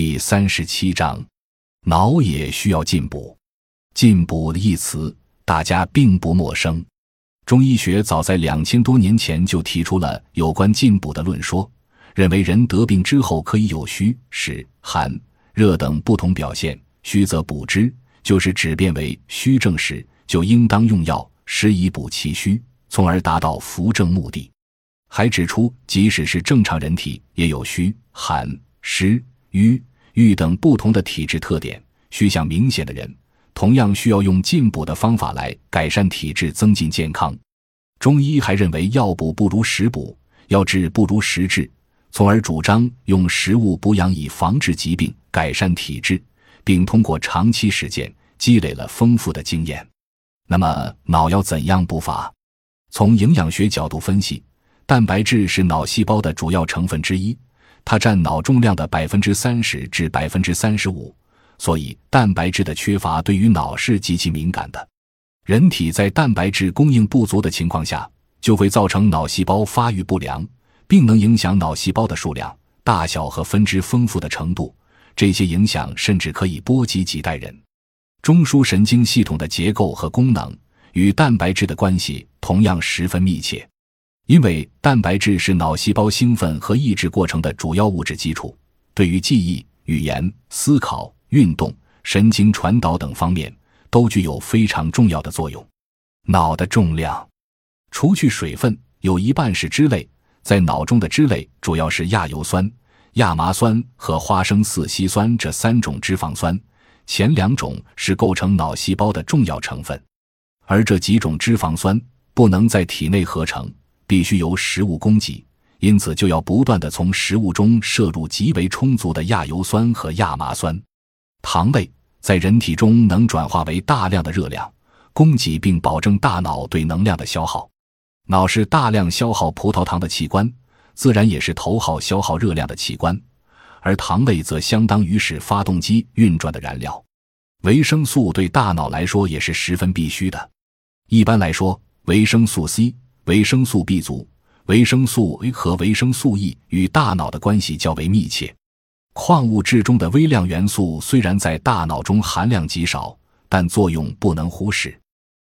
第三十七章，脑也需要进补。进补一词，大家并不陌生。中医学早在两千多年前就提出了有关进补的论说，认为人得病之后可以有虚、实、寒、热等不同表现。虚则补之，就是指变为虚症时，就应当用药，施以补其虚，从而达到扶正目的。还指出，即使是正常人体，也有虚、寒、湿。瘀、郁等不同的体质特点，虚象明显的人，同样需要用进补的方法来改善体质，增进健康。中医还认为，药补不如食补，药治不如食治，从而主张用食物补养以防治疾病、改善体质，并通过长期实践积累了丰富的经验。那么，脑要怎样补法？从营养学角度分析，蛋白质是脑细胞的主要成分之一。它占脑重量的百分之三十至百分之三十五，所以蛋白质的缺乏对于脑是极其敏感的。人体在蛋白质供应不足的情况下，就会造成脑细胞发育不良，并能影响脑细胞的数量、大小和分支丰富的程度。这些影响甚至可以波及几代人。中枢神经系统的结构和功能与蛋白质的关系同样十分密切。因为蛋白质是脑细胞兴奋和抑制过程的主要物质基础，对于记忆、语言、思考、运动、神经传导等方面都具有非常重要的作用。脑的重量，除去水分，有一半是脂类，在脑中的脂类主要是亚油酸、亚麻酸和花生四烯酸这三种脂肪酸，前两种是构成脑细胞的重要成分，而这几种脂肪酸不能在体内合成。必须由食物供给，因此就要不断的从食物中摄入极为充足的亚油酸和亚麻酸。糖类在人体中能转化为大量的热量，供给并保证大脑对能量的消耗。脑是大量消耗葡萄糖的器官，自然也是头号消耗热量的器官。而糖类则相当于使发动机运转的燃料。维生素对大脑来说也是十分必须的。一般来说，维生素 C。维生素 B 族、维生素 A 和维生素 E 与大脑的关系较为密切。矿物质中的微量元素虽然在大脑中含量极少，但作用不能忽视。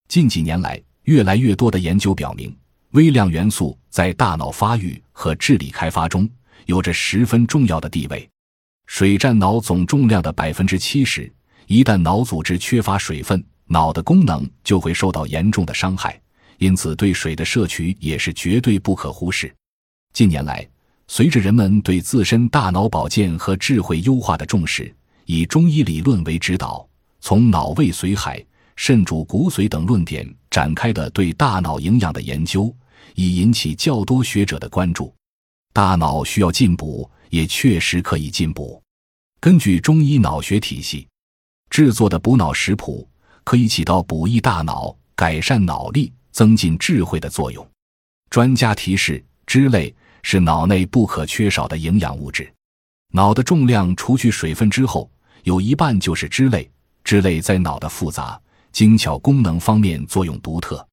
近几年来，越来越多的研究表明，微量元素在大脑发育和智力开发中有着十分重要的地位。水占脑总重量的百分之七十，一旦脑组织缺乏水分，脑的功能就会受到严重的伤害。因此，对水的摄取也是绝对不可忽视。近年来，随着人们对自身大脑保健和智慧优化的重视，以中医理论为指导，从脑胃髓海、肾主骨髓等论点展开的对大脑营养的研究，已引起较多学者的关注。大脑需要进补，也确实可以进补。根据中医脑学体系制作的补脑食谱，可以起到补益大脑、改善脑力。增进智慧的作用。专家提示：脂类是脑内不可缺少的营养物质。脑的重量除去水分之后，有一半就是脂类。脂类在脑的复杂精巧功能方面作用独特。